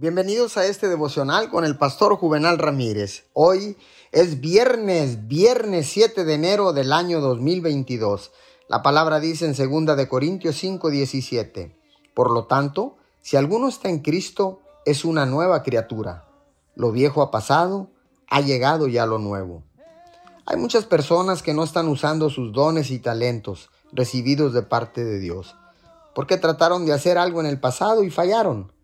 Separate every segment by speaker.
Speaker 1: Bienvenidos a este devocional con el pastor Juvenal Ramírez. Hoy es viernes, viernes 7 de enero del año 2022. La palabra dice en 2 de Corintios 5:17. Por lo tanto, si alguno está en Cristo, es una nueva criatura. Lo viejo ha pasado, ha llegado ya lo nuevo. Hay muchas personas que no están usando sus dones y talentos recibidos de parte de Dios, porque trataron de hacer algo en el pasado y fallaron.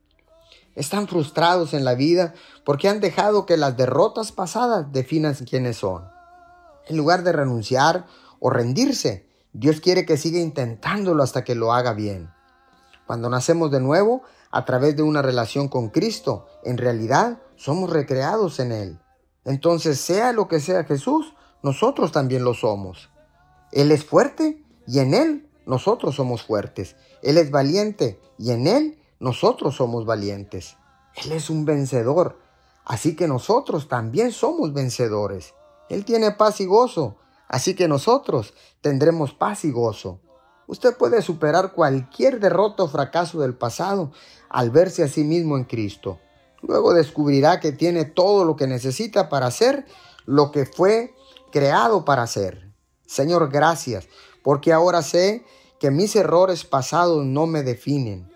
Speaker 1: Están frustrados en la vida porque han dejado que las derrotas pasadas definan quiénes son. En lugar de renunciar o rendirse, Dios quiere que siga intentándolo hasta que lo haga bien. Cuando nacemos de nuevo, a través de una relación con Cristo, en realidad somos recreados en Él. Entonces, sea lo que sea Jesús, nosotros también lo somos. Él es fuerte y en Él nosotros somos fuertes. Él es valiente y en Él nosotros somos valientes. Él es un vencedor, así que nosotros también somos vencedores. Él tiene paz y gozo, así que nosotros tendremos paz y gozo. Usted puede superar cualquier derrota o fracaso del pasado al verse a sí mismo en Cristo. Luego descubrirá que tiene todo lo que necesita para hacer lo que fue creado para hacer. Señor, gracias, porque ahora sé que mis errores pasados no me definen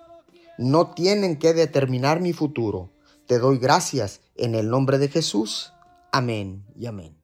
Speaker 1: no tienen que determinar mi futuro. Te doy gracias en el nombre de Jesús. Amén y amén.